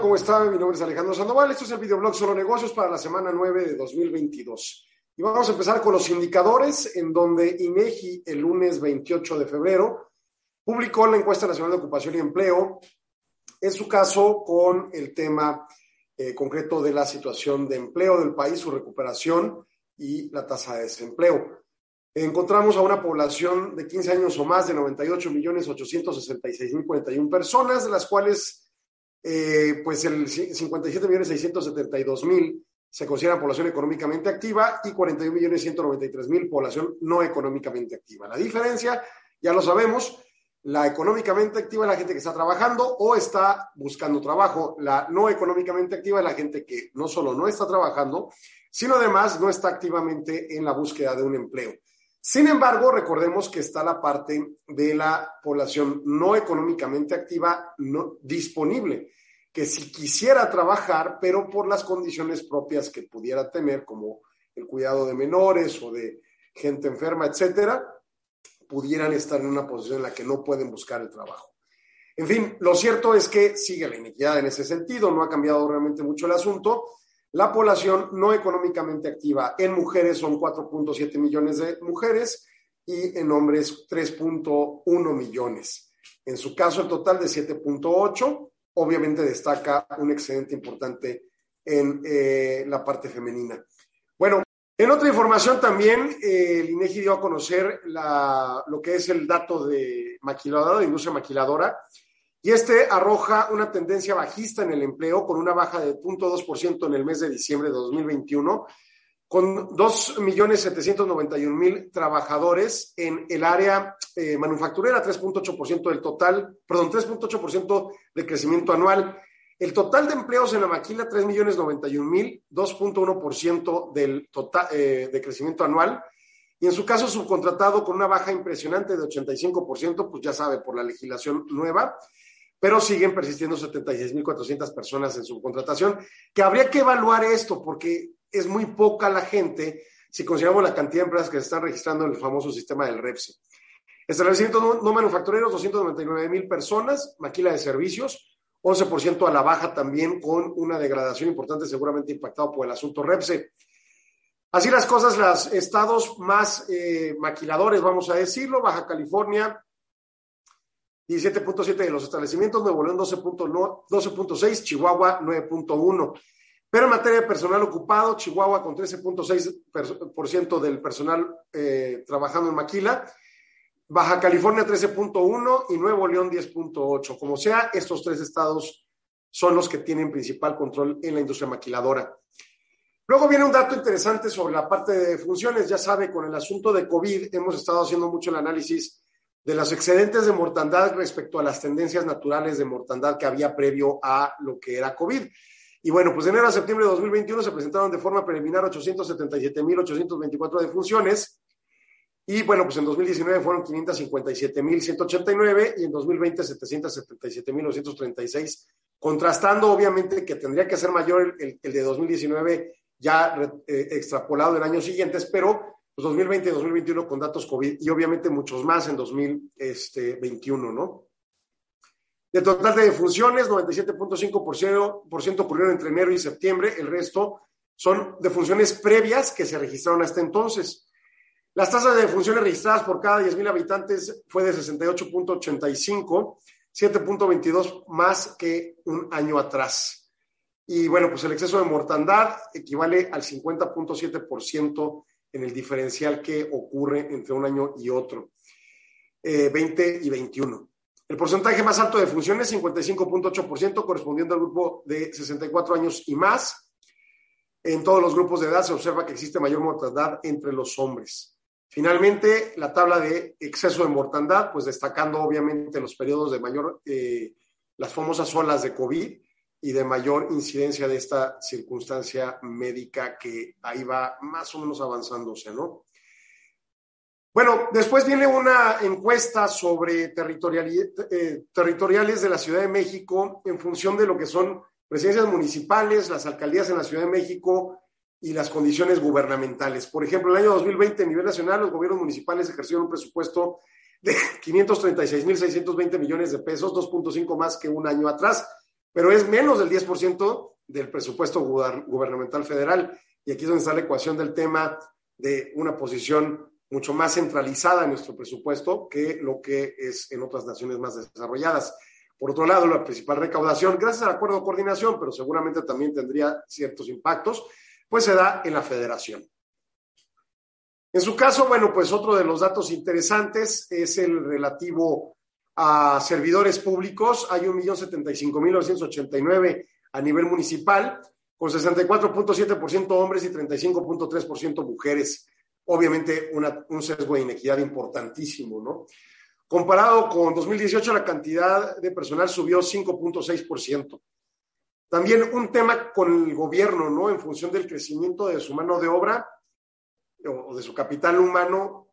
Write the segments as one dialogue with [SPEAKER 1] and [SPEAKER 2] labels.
[SPEAKER 1] ¿Cómo están? Mi nombre es Alejandro Sandoval. Esto es el videoblog Solo Negocios para la semana 9 de 2022. Y vamos a empezar con los indicadores, en donde INEGI el lunes 28 de febrero publicó la encuesta nacional de ocupación y empleo, en su caso con el tema eh, concreto de la situación de empleo del país, su recuperación y la tasa de desempleo. Encontramos a una población de 15 años o más de 98 millones 866 mil 41 personas, de las cuales eh, pues el 57 millones 672 mil se considera población económicamente activa y 41 millones 193 mil población no económicamente activa. La diferencia, ya lo sabemos, la económicamente activa es la gente que está trabajando o está buscando trabajo. La no económicamente activa es la gente que no solo no está trabajando, sino además no está activamente en la búsqueda de un empleo. Sin embargo, recordemos que está la parte de la población no económicamente activa no disponible, que si quisiera trabajar, pero por las condiciones propias que pudiera tener, como el cuidado de menores o de gente enferma, etcétera, pudieran estar en una posición en la que no pueden buscar el trabajo. En fin, lo cierto es que sigue la inequidad en ese sentido, no ha cambiado realmente mucho el asunto la población no económicamente activa en mujeres son 4.7 millones de mujeres y en hombres 3.1 millones. En su caso, el total de 7.8, obviamente destaca un excedente importante en eh, la parte femenina. Bueno, en otra información también, eh, el INEGI dio a conocer lo que es el dato de maquiladora, de industria maquiladora, y este arroja una tendencia bajista en el empleo con una baja de 0.2% en el mes de diciembre de 2021, con 2.791.000 trabajadores en el área eh, manufacturera, 3.8% del total, perdón, 3.8% de crecimiento anual. El total de empleos en la maquila, 3.091.000, 2.1% del total eh, de crecimiento anual. Y en su caso subcontratado con una baja impresionante de 85%, pues ya sabe, por la legislación nueva pero siguen persistiendo 76.400 personas en su contratación, que habría que evaluar esto porque es muy poca la gente si consideramos la cantidad de empresas que se están registrando en el famoso sistema del REPSE. Establecimientos no, no manufactureros, 299.000 personas, maquila de servicios, 11% a la baja también con una degradación importante seguramente impactado por el asunto REPSE. Así las cosas, los estados más eh, maquiladores, vamos a decirlo, Baja California, 17.7 de los establecimientos, Nuevo León 12.6, Chihuahua 9.1. Pero en materia de personal ocupado, Chihuahua con 13.6% del personal eh, trabajando en maquila, Baja California 13.1 y Nuevo León 10.8. Como sea, estos tres estados son los que tienen principal control en la industria maquiladora. Luego viene un dato interesante sobre la parte de funciones. Ya sabe, con el asunto de COVID hemos estado haciendo mucho el análisis de los excedentes de mortandad respecto a las tendencias naturales de mortandad que había previo a lo que era COVID. Y bueno, pues de enero a septiembre de 2021 se presentaron de forma preliminar 877.824 defunciones. Y bueno, pues en 2019 fueron 557.189 y en 2020 777.936, contrastando obviamente que tendría que ser mayor el, el de 2019 ya eh, extrapolado en años siguientes, pero 2020 y 2021 con datos COVID y obviamente muchos más en 2021, ¿no? De total de defunciones, 97.5% ocurrieron entre enero y septiembre, el resto son defunciones previas que se registraron hasta entonces. Las tasas de defunciones registradas por cada 10.000 habitantes fue de 68.85, 7.22 más que un año atrás. Y bueno, pues el exceso de mortandad equivale al 50.7% en el diferencial que ocurre entre un año y otro, 20 eh, y 21. El porcentaje más alto de funciones, 55.8%, correspondiendo al grupo de 64 años y más. En todos los grupos de edad se observa que existe mayor mortandad entre los hombres. Finalmente, la tabla de exceso de mortandad, pues destacando obviamente los periodos de mayor, eh, las famosas olas de COVID, y de mayor incidencia de esta circunstancia médica que ahí va más o menos avanzándose, ¿no? Bueno, después viene una encuesta sobre eh, territoriales de la Ciudad de México en función de lo que son presidencias municipales, las alcaldías en la Ciudad de México y las condiciones gubernamentales. Por ejemplo, el año 2020 a nivel nacional los gobiernos municipales ejercieron un presupuesto de 536.620 millones de pesos, 2.5 más que un año atrás pero es menos del 10% del presupuesto gubernamental federal. Y aquí es donde está la ecuación del tema de una posición mucho más centralizada en nuestro presupuesto que lo que es en otras naciones más desarrolladas. Por otro lado, la principal recaudación, gracias al acuerdo de coordinación, pero seguramente también tendría ciertos impactos, pues se da en la federación. En su caso, bueno, pues otro de los datos interesantes es el relativo a servidores públicos. Hay 1.075.989 a nivel municipal, con 64.7% hombres y 35.3% mujeres. Obviamente un sesgo de inequidad importantísimo, ¿no? Comparado con 2018, la cantidad de personal subió 5.6%. También un tema con el gobierno, ¿no? En función del crecimiento de su mano de obra, o de su capital humano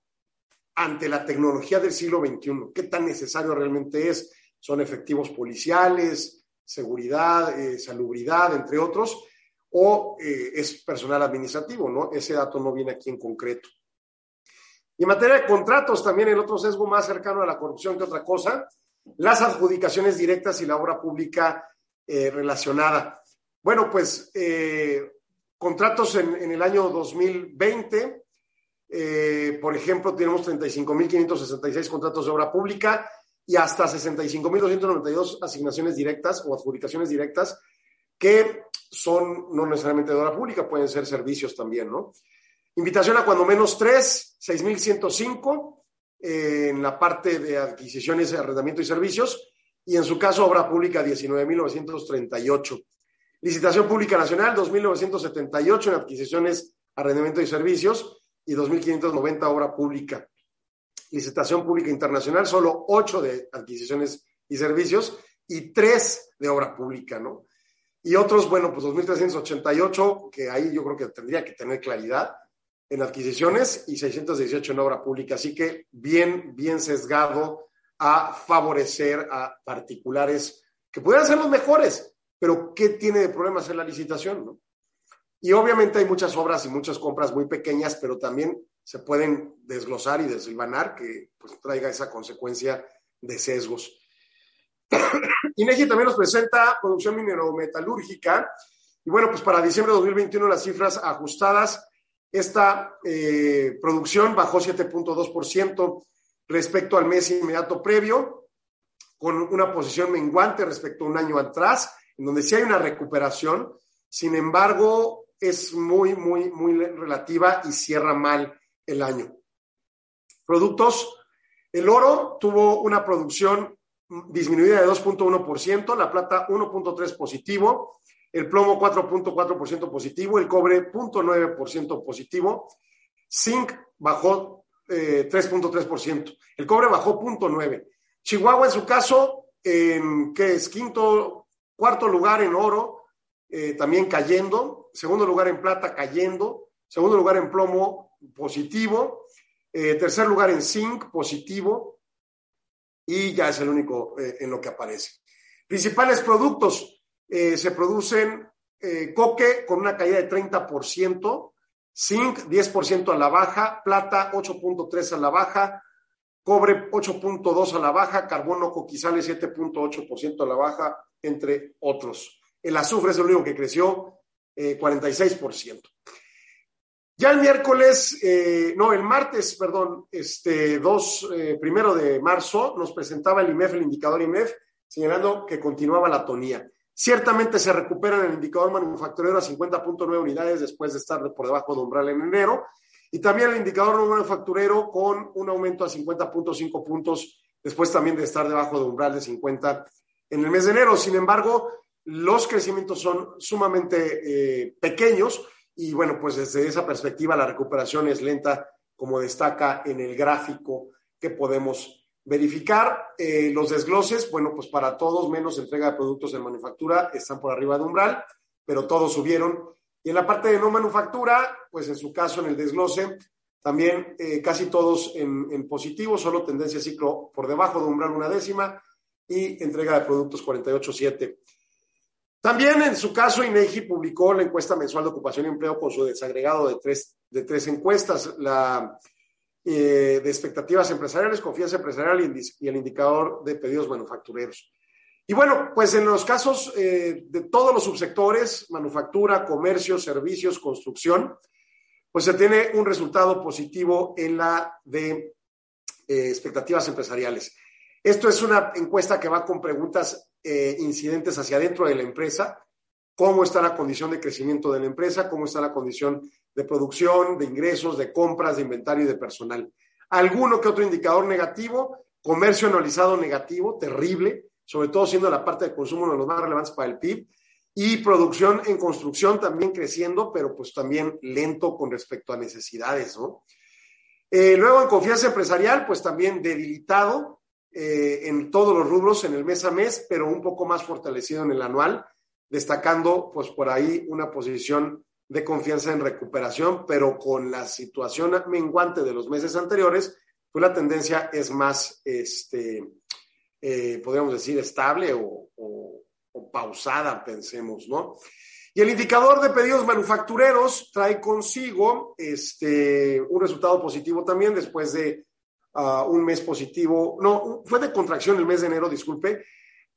[SPEAKER 1] ante la tecnología del siglo XXI. ¿Qué tan necesario realmente es? Son efectivos policiales, seguridad, eh, salubridad, entre otros, o eh, es personal administrativo, ¿no? Ese dato no viene aquí en concreto. Y en materia de contratos, también el otro sesgo más cercano a la corrupción que otra cosa, las adjudicaciones directas y la obra pública eh, relacionada. Bueno, pues contratos en, el año 2020. Eh, por ejemplo, tenemos 35.566 contratos de obra pública y hasta 65.292 asignaciones directas o adjudicaciones directas que son no necesariamente de obra pública, pueden ser servicios también, ¿no? Invitación a cuando menos tres, 6.105 eh, en la parte de adquisiciones, arrendamiento y servicios, y en su caso obra pública 19.938. Licitación Pública Nacional, 2.978 en adquisiciones, arrendamiento y servicios y 2.590 obra pública. Licitación Pública Internacional, solo 8 de adquisiciones y servicios y 3 de obra pública, ¿no? Y otros, bueno, pues 2.388, que ahí yo creo que tendría que tener claridad en adquisiciones y 618 en obra pública. Así que bien, bien sesgado a favorecer a particulares que pudieran ser los mejores, pero ¿qué tiene de problemas en la licitación? ¿no? Y obviamente hay muchas obras y muchas compras muy pequeñas, pero también se pueden desglosar y desilvanar que pues, traiga esa consecuencia de sesgos. INEGI también nos presenta producción minerometalúrgica. Y bueno, pues para diciembre de 2021 las cifras ajustadas, esta eh, producción bajó 7.2% respecto al mes inmediato previo, con una posición menguante respecto a un año atrás en donde sí hay una recuperación, sin embargo, es muy, muy, muy relativa y cierra mal el año. Productos, el oro tuvo una producción disminuida de 2.1%, la plata 1.3 positivo, el plomo 4.4% positivo, el cobre 0.9% positivo, zinc bajó 3.3%, eh, el cobre bajó 0.9%. Chihuahua en su caso, en que es quinto Cuarto lugar en oro, eh, también cayendo. Segundo lugar en plata, cayendo. Segundo lugar en plomo, positivo. Eh, tercer lugar en zinc, positivo. Y ya es el único eh, en lo que aparece. Principales productos. se producen coque con una caída de 30%, zinc 10% a la baja, plata 8.3 a la baja, cobre 8.2 a la baja, carbono coquizales 7.8% a la baja, entre otros. El azufre es el único que creció 46%. Eh, ya el miércoles, eh, no, el martes, perdón, este 2, eh, primero de marzo, nos presentaba el IMEF, el indicador IMEF, señalando que continuaba la tonía. Ciertamente se recupera en el indicador manufacturero a 50.9 unidades después de estar por debajo de umbral en enero. Y también el indicador manufacturero con un aumento a 50.5 puntos después también de estar debajo de umbral de 50 en el mes de enero. Sin embargo, los crecimientos son sumamente eh, pequeños y bueno, pues desde esa perspectiva la recuperación es lenta, como destaca en el gráfico que podemos verificar. Eh, los desgloses, bueno, pues para todos menos entrega de productos en manufactura están por arriba de umbral, pero todos subieron. Y en la parte de no manufactura, pues en su caso en el desglose, también eh, casi todos en, en positivo, solo tendencia ciclo por debajo de umbral una décima y entrega de productos 48.7. También en su caso, INEGI publicó la encuesta mensual de ocupación y empleo con su desagregado de tres, de tres encuestas, la eh, de expectativas empresariales, confianza empresarial y, el indicador de pedidos manufactureros. Y bueno, pues en los casos eh, de todos los subsectores, manufactura, comercio, servicios, construcción, pues se tiene un resultado positivo en la de eh, expectativas empresariales. Esto es una encuesta que va con preguntas eh, incidentes hacia adentro de la empresa, cómo está la condición de crecimiento de la empresa, cómo está la condición de producción, de ingresos, de compras, de inventario y de personal. Alguno que otro indicador negativo, comercio anualizado negativo, terrible, sobre todo siendo la parte de consumo uno de los más relevantes para el PIB, y producción en construcción también creciendo, pero pues también lento con respecto a necesidades, ¿no? Eh, luego en confianza empresarial, pues también debilitado eh, en todos los rubros en el mes a mes, pero un poco más fortalecido en el anual, destacando pues por ahí una posición de confianza en recuperación, pero con la situación menguante de los meses anteriores, pues la tendencia es más, este, eh, podríamos decir, estable o, o pausada, pensemos, ¿no? Y el indicador de pedidos manufactureros trae consigo este, un resultado positivo también después de un mes positivo, no, fue de contracción el mes de enero, disculpe,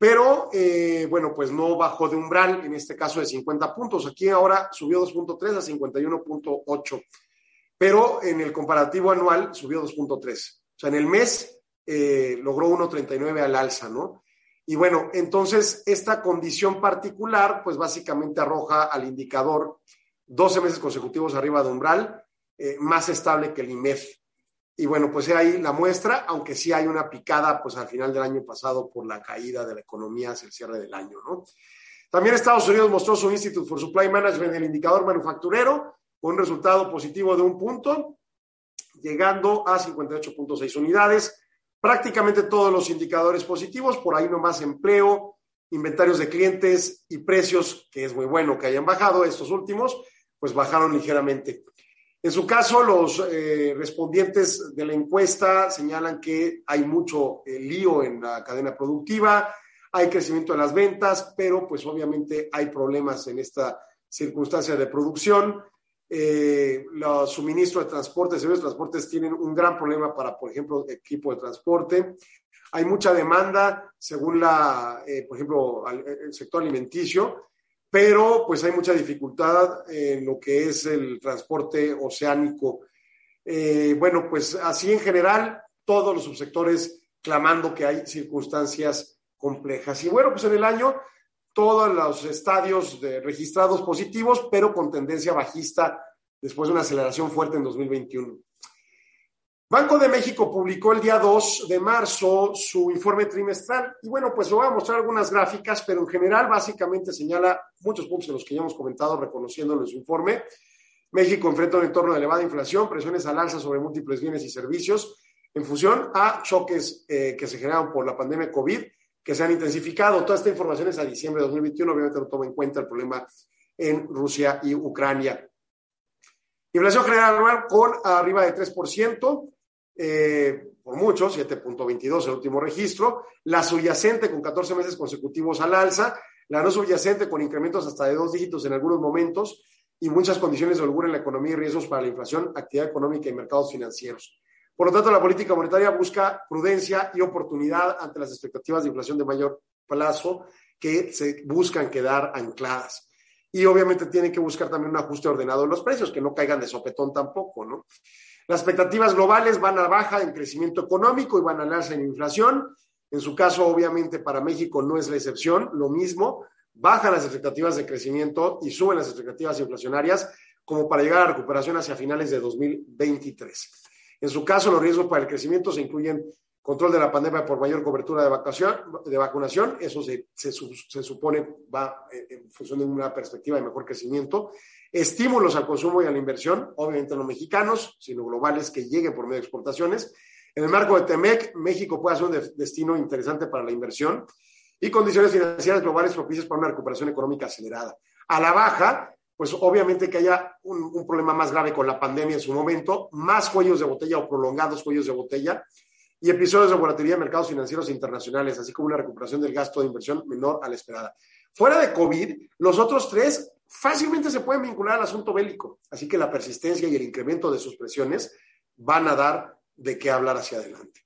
[SPEAKER 1] pero eh, bueno, pues no bajó de umbral, en este caso de 50 puntos. Aquí ahora subió 2.3 a 51.8, pero en el comparativo anual subió 2.3. O sea, en el mes eh, logró 1.39 al alza, ¿no? Y bueno, entonces esta condición particular, pues básicamente arroja al indicador 12 meses consecutivos arriba de umbral, eh, más estable que el IMEF. Y bueno, pues ahí la muestra, aunque sí hay una picada, pues al final del año pasado por la caída de la economía hacia el cierre del año, ¿no? También Estados Unidos mostró su Institute for Supply Management, el indicador manufacturero, con un resultado positivo de un punto, llegando a 58.6 unidades prácticamente todos los indicadores positivos, por ahí nomás empleo, inventarios de clientes y precios, que es muy bueno que hayan bajado estos últimos, pues bajaron ligeramente. En su caso, los eh, respondientes de la encuesta señalan que hay mucho eh, lío en la cadena productiva, hay crecimiento de las ventas, pero pues obviamente hay problemas en esta circunstancia de producción. Eh, los suministros de transporte, servicios de transportes tienen un gran problema para, por ejemplo, equipo de transporte. Hay mucha demanda, según la, eh, por ejemplo, el sector alimenticio, pero pues hay mucha dificultad en lo que es el transporte oceánico. Eh, bueno, pues así en general, todos los subsectores clamando que hay circunstancias complejas. Y bueno, pues en el año todos los estadios de, registrados positivos, pero con tendencia bajista después de una aceleración fuerte en 2021. Banco de México publicó el día 2 de marzo su informe trimestral y bueno, pues lo voy a mostrar algunas gráficas, pero en general básicamente señala muchos puntos en los que ya hemos comentado reconociendo en su informe. México enfrenta un entorno de elevada inflación, presiones al alza sobre múltiples bienes y servicios en función a choques eh, que se generaron por la pandemia COVID que se han intensificado. Toda esta información es a diciembre de 2021, obviamente no toma en cuenta el problema en Rusia y Ucrania. Inflación general anual con arriba de 3%, eh, por mucho, 7.22 el último registro. La subyacente con 14 meses consecutivos al alza. La no subyacente con incrementos hasta de dos dígitos en algunos momentos y muchas condiciones de holgura en la economía y riesgos para la inflación, actividad económica y mercados financieros. Por lo tanto, la política monetaria busca prudencia y oportunidad ante las expectativas de inflación de mayor plazo que se buscan quedar ancladas. Y obviamente tienen que buscar también un ajuste ordenado de los precios, que no caigan de sopetón tampoco, ¿no? Las expectativas globales van a baja en crecimiento económico y van a alza en inflación. En su caso, obviamente, para México no es la excepción. Lo mismo, bajan las expectativas de crecimiento y suben las expectativas inflacionarias como para llegar a la recuperación hacia finales de 2023. En su caso, los riesgos para el crecimiento se incluyen control de la pandemia por mayor cobertura de, de vacunación, eso se, se, supone va en función de una perspectiva de mejor crecimiento, estímulos al consumo y a la inversión, obviamente no mexicanos, sino globales que lleguen por medio de exportaciones. En el marco de TEMEC, México puede ser un destino interesante para la inversión y condiciones financieras globales propicias para una recuperación económica acelerada. A la baja, pues obviamente que haya un, problema más grave con la pandemia en su momento, más cuellos de botella o prolongados cuellos de botella y episodios de volatilidad de mercados financieros internacionales, así como una recuperación del gasto de inversión menor a la esperada. Fuera de COVID, los otros tres fácilmente se pueden vincular al asunto bélico, así que la persistencia y el incremento de sus presiones van a dar de qué hablar hacia adelante.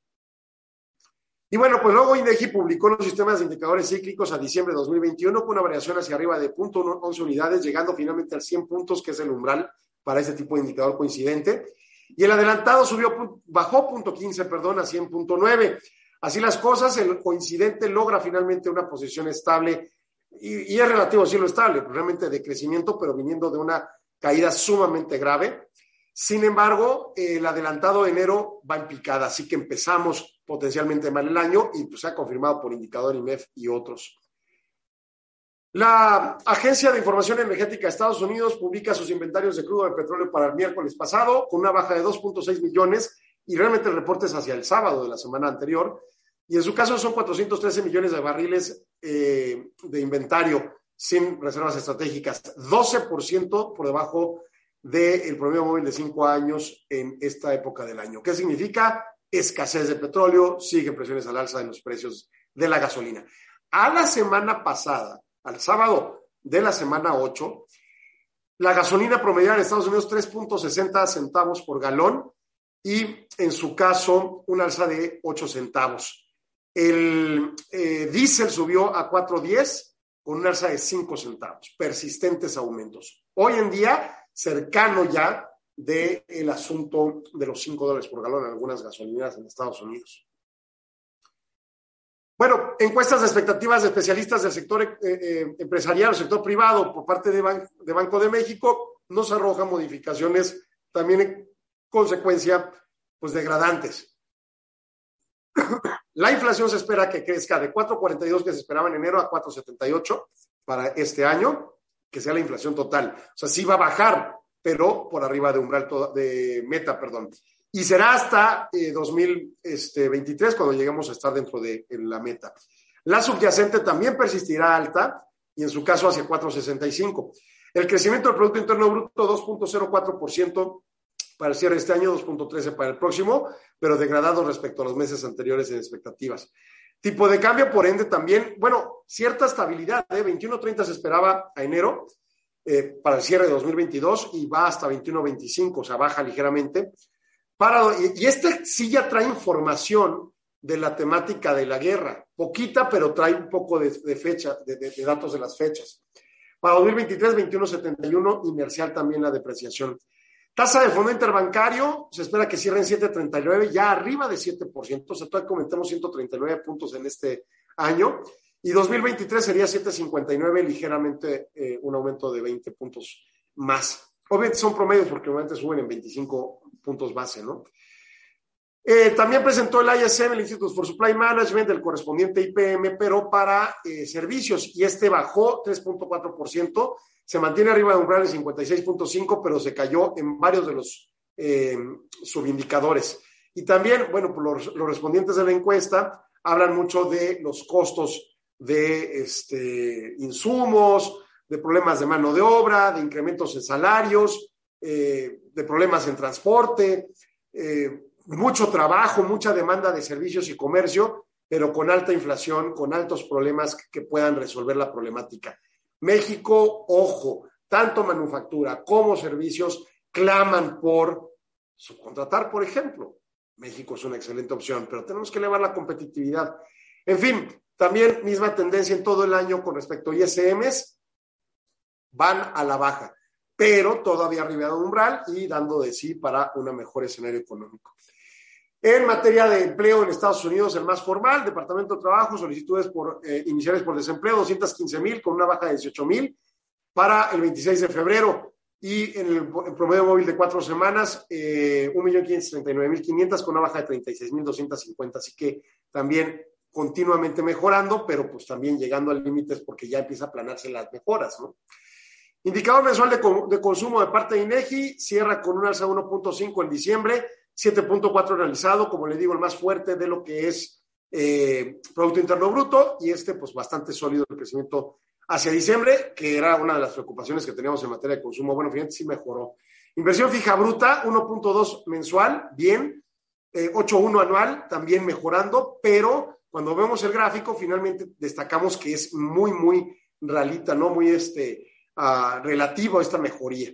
[SPEAKER 1] Y bueno, pues luego INEGI publicó los sistemas de indicadores cíclicos a diciembre de 2021 con una variación hacia arriba de 0.11 unidades, llegando finalmente al 100 puntos, que es el umbral para este tipo de indicador coincidente. Y el adelantado subió, bajó 0.15, perdón, a 100.9. Así las cosas, el coincidente logra finalmente una posición estable y, es relativo a cielo estable, realmente de crecimiento, pero viniendo de una caída sumamente grave. Sin embargo, el adelantado de enero va en picada, así que empezamos potencialmente mal el año y pues, se ha confirmado por indicador IMEF y otros. La Agencia de Información Energética de Estados Unidos publica sus inventarios de crudo de petróleo para el miércoles pasado con una baja de 2.6 millones y realmente el reporte es hacia el sábado de la semana anterior. Y en su caso son 413 millones de barriles eh, de inventario sin reservas estratégicas, 12% por debajo del promedio móvil de cinco años en esta época del año. ¿Qué significa? Escasez de petróleo, siguen presiones al alza en los precios de la gasolina. A la semana pasada, al sábado de la semana 8, la gasolina promediada en Estados Unidos 3.60 centavos por galón y en su caso un alza de 8 centavos. El eh, diésel subió a 4.10 con un alza de 5 centavos, persistentes aumentos. Hoy en día, cercano ya del asunto de los 5 dólares por galón en algunas gasolineras en Estados Unidos. Bueno, encuestas de expectativas de especialistas del sector eh, eh, empresarial, sector privado, por parte de, Banco de México, nos arroja modificaciones también en consecuencia, pues degradantes. La inflación se espera que crezca de 4.42 que se esperaba en enero a 4.78 para este año, que sea la inflación total. O sea, sí va a bajar, pero por arriba de umbral de meta, perdón y será hasta 2023 eh, cuando lleguemos a estar dentro de la meta. La subyacente también persistirá alta y en su caso hacia 4.65. El crecimiento del Producto Interno Bruto 2.04% para el cierre de este año, 2.13 para el próximo, pero degradado respecto a los meses anteriores en expectativas. Tipo de cambio, por ende, también, bueno, cierta estabilidad, ¿eh? 21.30 se esperaba a enero eh, para el cierre de 2022 y va hasta 21.25, o sea, baja ligeramente y este sí ya trae información de la temática de la guerra, poquita, pero trae un poco de, fecha, de, datos de las fechas. Para 2023, 21.71, inercial también la depreciación. Tasa de fondo interbancario, se espera que cierre en 7.39, ya arriba de 7%, o sea, todavía comentamos 139 puntos en este año, y 2023 sería 7.59, ligeramente eh, un aumento de 20 puntos más. Obviamente son promedios porque obviamente suben en 25 puntos base, ¿no? Eh, también presentó el ISM, el Institute for Supply Management, el correspondiente IPM, pero para eh, servicios, y este bajó 3.4%, se mantiene arriba de umbral en 56.5%, pero se cayó en varios de los eh, subindicadores. Y también, bueno, los, los, respondientes de la encuesta hablan mucho de los costos de este, insumos, de problemas de mano de obra, de incrementos en salarios, de problemas en transporte, mucho trabajo, mucha demanda de servicios y comercio, pero con alta inflación, con altos problemas que puedan resolver la problemática. México, ojo, tanto manufactura como servicios claman por subcontratar, por ejemplo. México es una excelente opción, pero tenemos que elevar la competitividad. En fin, también misma tendencia en todo el año con respecto a ISMs, van a la baja, pero todavía arriba de umbral y dando de sí para un mejor escenario económico. En materia de empleo en Estados Unidos, el más formal, Departamento de Trabajo, solicitudes por, eh, iniciales por desempleo, 215 mil, con una baja de 18 mil para el 26 de febrero. Y en el, promedio móvil de cuatro semanas, eh, 1.539.500 con una baja de 36.250. Así que también continuamente mejorando, pero pues también llegando al límites porque ya empieza a planarse las mejoras, ¿no? Indicador mensual de, consumo de parte de INEGI cierra con un alza de 1.5 en diciembre, 7.4 realizado, como le digo, el más fuerte de lo que es eh, Producto Interno Bruto y este pues bastante sólido el crecimiento hacia diciembre, que era una de las preocupaciones que teníamos en materia de consumo. Bueno, finalmente sí mejoró. Inversión fija bruta, 1.2 mensual, bien, 8.1 eh, anual, también mejorando, pero cuando vemos el gráfico, finalmente destacamos que es muy, muy realita, ¿no? Muy este, relativo a esta mejoría.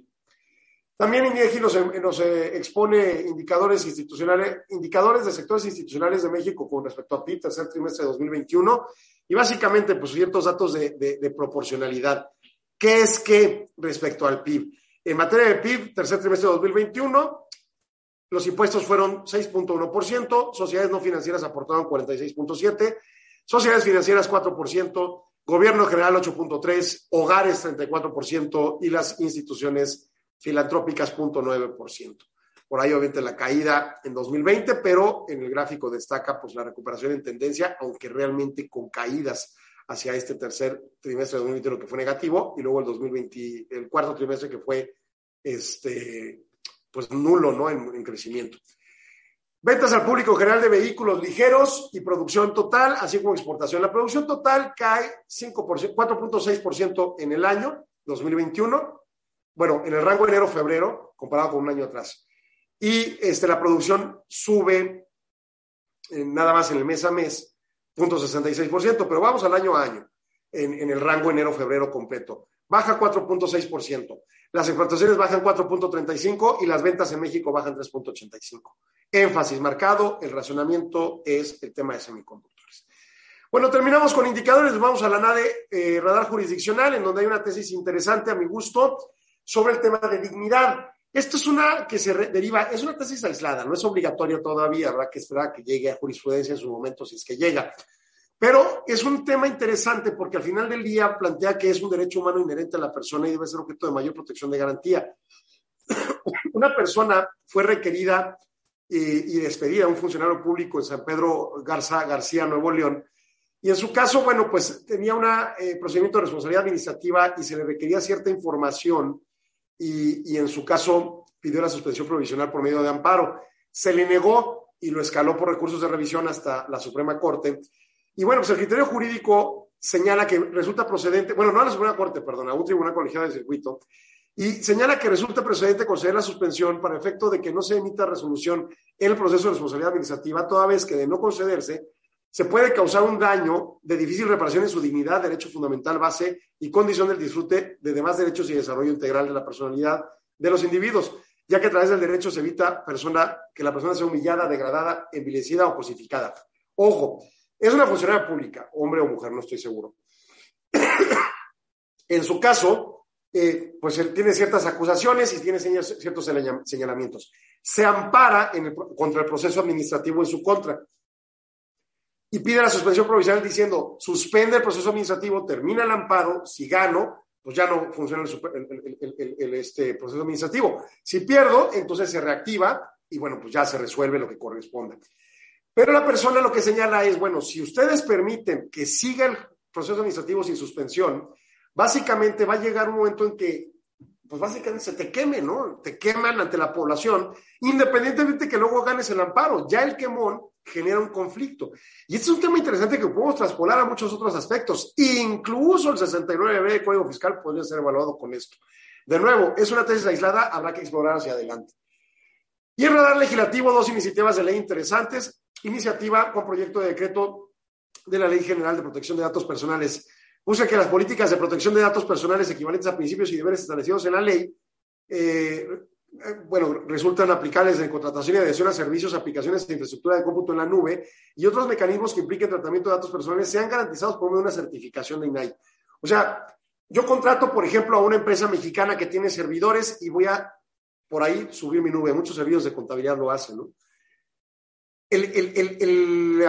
[SPEAKER 1] También INEGI nos, nos eh, expone indicadores institucionales, indicadores de sectores institucionales de México con respecto a PIB, tercer trimestre de 2021, y básicamente, pues ciertos datos de, de, proporcionalidad. ¿Qué es qué respecto al PIB? En materia de PIB, tercer trimestre de 2021, los impuestos fueron 6.1%, sociedades no financieras aportaron 46.7%, sociedades financieras 4%, gobierno general 8.3%, hogares 34% y las instituciones filantrópicas 0.9%. Por ahí obviamente la caída en 2020, pero en el gráfico destaca pues la recuperación en tendencia, aunque realmente con caídas hacia este tercer trimestre de 2021 que fue negativo y luego el 2020, el cuarto trimestre que fue este pues nulo, ¿no? En, en crecimiento. Ventas al público general de vehículos ligeros y producción total, así como exportación. La producción total cae 4.6% en el año 2021 bueno, en el rango enero-febrero, comparado con un año atrás. Y este, la producción sube eh, nada más en el mes a mes, 0.66%, pero vamos al año a año, en, en el rango enero-febrero completo. Baja 4.6%. Las exportaciones bajan 4.35% y las ventas en México bajan 3.85%. Énfasis marcado, el racionamiento es el tema de semiconductores. Bueno, terminamos con indicadores. Vamos a la NADE eh, radar jurisdiccional, en donde hay una tesis interesante a mi gusto sobre el tema de dignidad. Esto es una que se deriva, es una tesis aislada, no es obligatoria todavía, habrá que esperar que llegue a jurisprudencia en su momento si es que llega. Pero es un tema interesante porque al final del día plantea que es un derecho humano inherente a la persona y debe ser objeto de mayor protección de garantía. Una persona fue requerida eh, y despedida, un funcionario público en San Pedro Garza, García, Nuevo León, y en su caso, bueno, pues tenía un eh, procedimiento de responsabilidad administrativa y se le requería cierta información y, en su caso pidió la suspensión provisional por medio de amparo. Se le negó y lo escaló por recursos de revisión hasta la Suprema Corte. Y bueno, pues el criterio jurídico señala que resulta procedente, bueno, no a la Suprema Corte, perdón, a un tribunal colegiado de circuito, y señala que resulta procedente conceder la suspensión para efecto de que no se emita resolución en el proceso de responsabilidad administrativa, toda vez que de no concederse, se puede causar un daño de difícil reparación en su dignidad, derecho fundamental, base y condición del disfrute de demás derechos y desarrollo integral de la personalidad de los individuos, ya que a través del derecho se evita que la persona sea humillada, degradada, envilecida o cosificada. Ojo, es una funcionaria pública, hombre o mujer, no estoy seguro. en su caso, eh, pues tiene ciertas acusaciones y tiene ciertos señalamientos. Se ampara contra el proceso administrativo en su contra y pide la suspensión provisional diciendo, suspende el proceso administrativo, termina el amparo, si gano, pues ya no funciona el, este, proceso administrativo. Si pierdo, entonces se reactiva y bueno, pues ya se resuelve lo que corresponde. Pero la persona lo que señala es, bueno, si ustedes permiten que siga el proceso administrativo sin suspensión, básicamente va a llegar un momento en que, pues básicamente se te queme, ¿no? Te queman ante la población, independientemente que luego ganes el amparo. Ya el quemón genera un conflicto. Y este es un tema interesante que podemos traspolar a muchos otros aspectos. Incluso el 69B de Código Fiscal podría ser evaluado con esto. De nuevo, es una tesis aislada, habrá que explorar hacia adelante. Y en radar legislativo, dos iniciativas de ley interesantes. Iniciativa con proyecto de decreto de la Ley General de Protección de Datos Personales. Busca que las políticas de protección de datos personales equivalentes a principios y deberes establecidos en la ley eh, bueno, resultan aplicables en contratación y adhesión a servicios, aplicaciones de infraestructura de cómputo en la nube y otros mecanismos que impliquen tratamiento de datos personales sean garantizados por una certificación de INAI. O sea, yo contrato, por ejemplo, a una empresa mexicana que tiene servidores y voy a por ahí subir mi nube. Muchos servicios de contabilidad lo hacen, ¿no? El,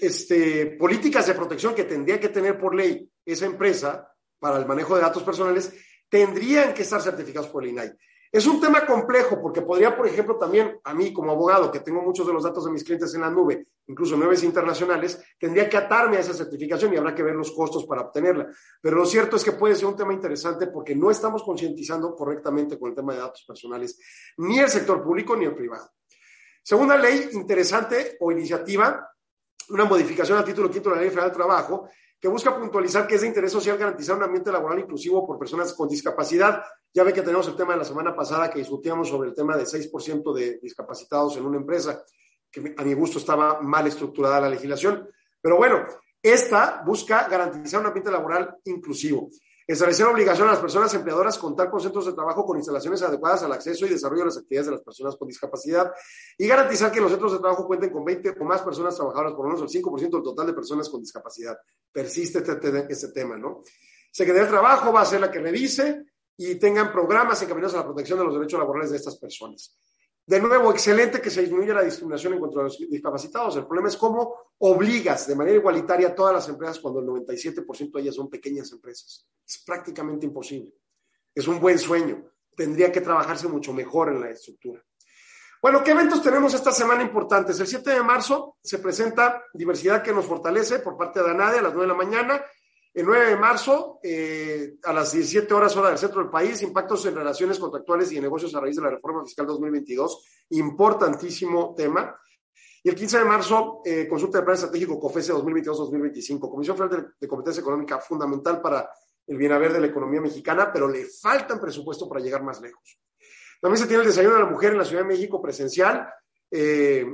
[SPEAKER 1] este, políticas de protección que tendría que tener por ley esa empresa para el manejo de datos personales tendrían que estar certificados por el INAI. Es un tema complejo porque podría, por ejemplo, también a mí como abogado, que tengo muchos de los datos de mis clientes en la nube, incluso nueve internacionales, tendría que atarme a esa certificación y habrá que ver los costos para obtenerla. Pero lo cierto es que puede ser un tema interesante porque no estamos concientizando correctamente con el tema de datos personales, ni el sector público ni el privado. Segunda ley interesante o iniciativa, una modificación al título quinto de la Ley Federal del Trabajo, que busca puntualizar que es de interés social garantizar un ambiente laboral inclusivo por personas con discapacidad. Ya ve que tenemos el tema de la semana pasada que discutíamos sobre el tema de 6% de discapacitados en una empresa, que a mi gusto estaba mal estructurada la legislación. Pero bueno, esta busca garantizar un ambiente laboral inclusivo. Establecer obligación a las personas empleadoras contar con centros de trabajo con instalaciones adecuadas al acceso y desarrollo de las actividades de las personas con discapacidad y garantizar que los centros de trabajo cuenten con 20 o más personas trabajadoras, por lo menos el 5% del total de personas con discapacidad. Persiste este, este tema, ¿no? Secretaría del Trabajo va a ser la que revise y tengan programas encaminados a la protección de los derechos laborales de estas personas. De nuevo, excelente que se disminuya la discriminación en contra de los discapacitados. El problema es cómo obligas de manera igualitaria a todas las empresas cuando el 97% de ellas son pequeñas empresas. Es prácticamente imposible. Es un buen sueño. Tendría que trabajarse mucho mejor en la estructura. Bueno, ¿qué eventos tenemos esta semana importantes? El 7 de marzo se presenta Diversidad que nos fortalece por parte de ANADE a las 9 de la mañana el 9 de marzo, eh, a las 17 horas hora del centro del país, impactos en relaciones contractuales y en negocios a raíz de la reforma fiscal 2022, importantísimo tema. Y el 15 de marzo, eh, consulta de plan estratégico COFESE 2022-2025, Comisión Federal de, Competencia Económica, fundamental para el bienaver de la economía mexicana, pero le faltan presupuesto para llegar más lejos. También se tiene el desayuno de la mujer en la Ciudad de México presencial, 8 eh,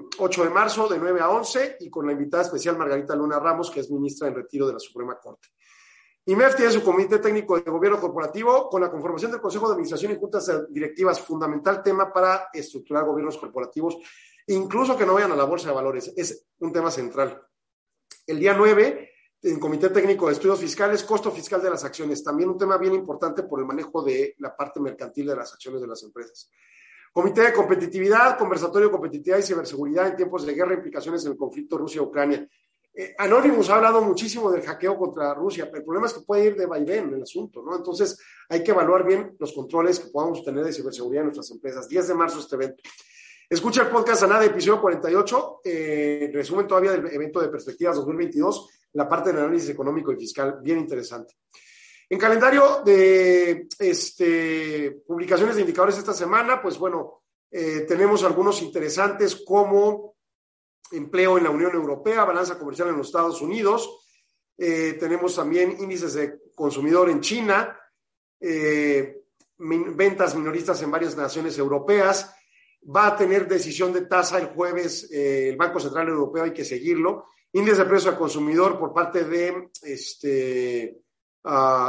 [SPEAKER 1] de marzo de 9 a 11 y con la invitada especial Margarita Luna Ramos, que es ministra en retiro de la Suprema Corte. IMEF tiene su comité técnico de gobierno corporativo con la conformación del Consejo de Administración y juntas directivas, fundamental tema para estructurar gobiernos corporativos, incluso que no vayan a la bolsa de valores. Es un tema central. El día 9, el Comité Técnico de Estudios Fiscales, costo fiscal de las acciones, también un tema bien importante por el manejo de la parte mercantil de las acciones de las empresas. Comité de Competitividad, Conversatorio de Competitividad y Ciberseguridad en tiempos de guerra, implicaciones en el conflicto Rusia-Ucrania. Eh, Anonymous ha hablado muchísimo del hackeo contra Rusia, pero el problema es que puede ir de vaivén el asunto, ¿no? Entonces hay que evaluar bien los controles que podamos tener de ciberseguridad en nuestras empresas. 10 de marzo este evento. Escucha el podcast ANADE, episodio 48, eh, resumen todavía del evento de Perspectivas 2022, la parte del análisis económico y fiscal, bien interesante. En calendario de este, publicaciones de indicadores esta semana, pues bueno, eh, tenemos algunos interesantes como empleo en la Unión Europea, balanza comercial en los Estados Unidos. Eh, tenemos también índices de consumidor en China, eh, ventas minoristas en varias naciones europeas. Va a tener decisión de tasa el jueves eh, el Banco Central Europeo, hay que seguirlo. Índice de precio al consumidor por parte de este,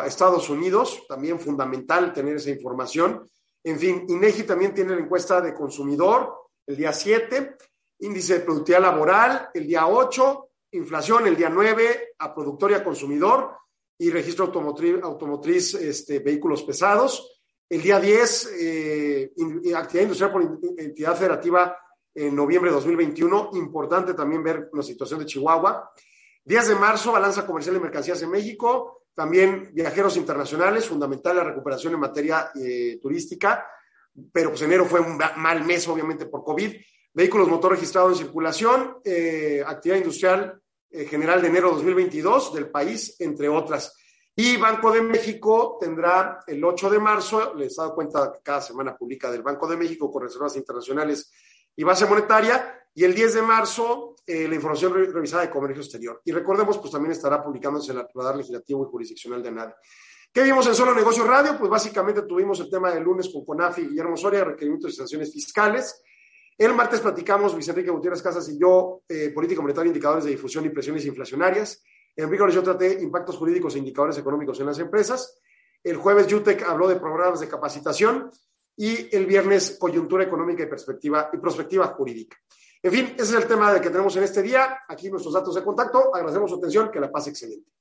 [SPEAKER 1] Estados Unidos, también fundamental tener esa información. En fin, INEGI también tiene la encuesta de consumidor el día 7 índice de productividad laboral el día 8, inflación el día 9 a productor y a consumidor y registro automotriz, automotriz este, vehículos pesados. El día 10, eh, actividad industrial por entidad federativa en noviembre de 2021. Importante también ver la situación de Chihuahua. 10 de marzo, balanza comercial de mercancías en México. También viajeros internacionales, fundamental la recuperación en materia eh, turística. Pero pues enero fue un mal mes, obviamente, por COVID vehículos motor registrado en circulación, eh, actividad industrial eh, general de enero 2022 del país, entre otras. Y Banco de México tendrá el 8 de marzo, les he dado cuenta que cada semana publica del Banco de México con reservas internacionales y base monetaria, y el 10 de marzo eh, la información revisada de comercio exterior. Y recordemos, pues también estará publicándose el radar legislativo y jurisdiccional de NADE. ¿Qué vimos en Solo Negocio Radio? Pues básicamente tuvimos el tema del lunes con CONAFI y Guillermo Soria, requerimientos de sanciones fiscales. El martes platicamos, Luis Enrique Gutiérrez Casas y yo, eh, política monetaria, indicadores de difusión y presiones inflacionarias. El miércoles yo traté impactos jurídicos e indicadores económicos en las empresas. El jueves Jutec habló de programas de capacitación y el viernes coyuntura económica y perspectiva y jurídica. En fin, ese es el tema que tenemos en este día. Aquí nuestros datos de contacto. Agradecemos su atención. Que la pase excelente.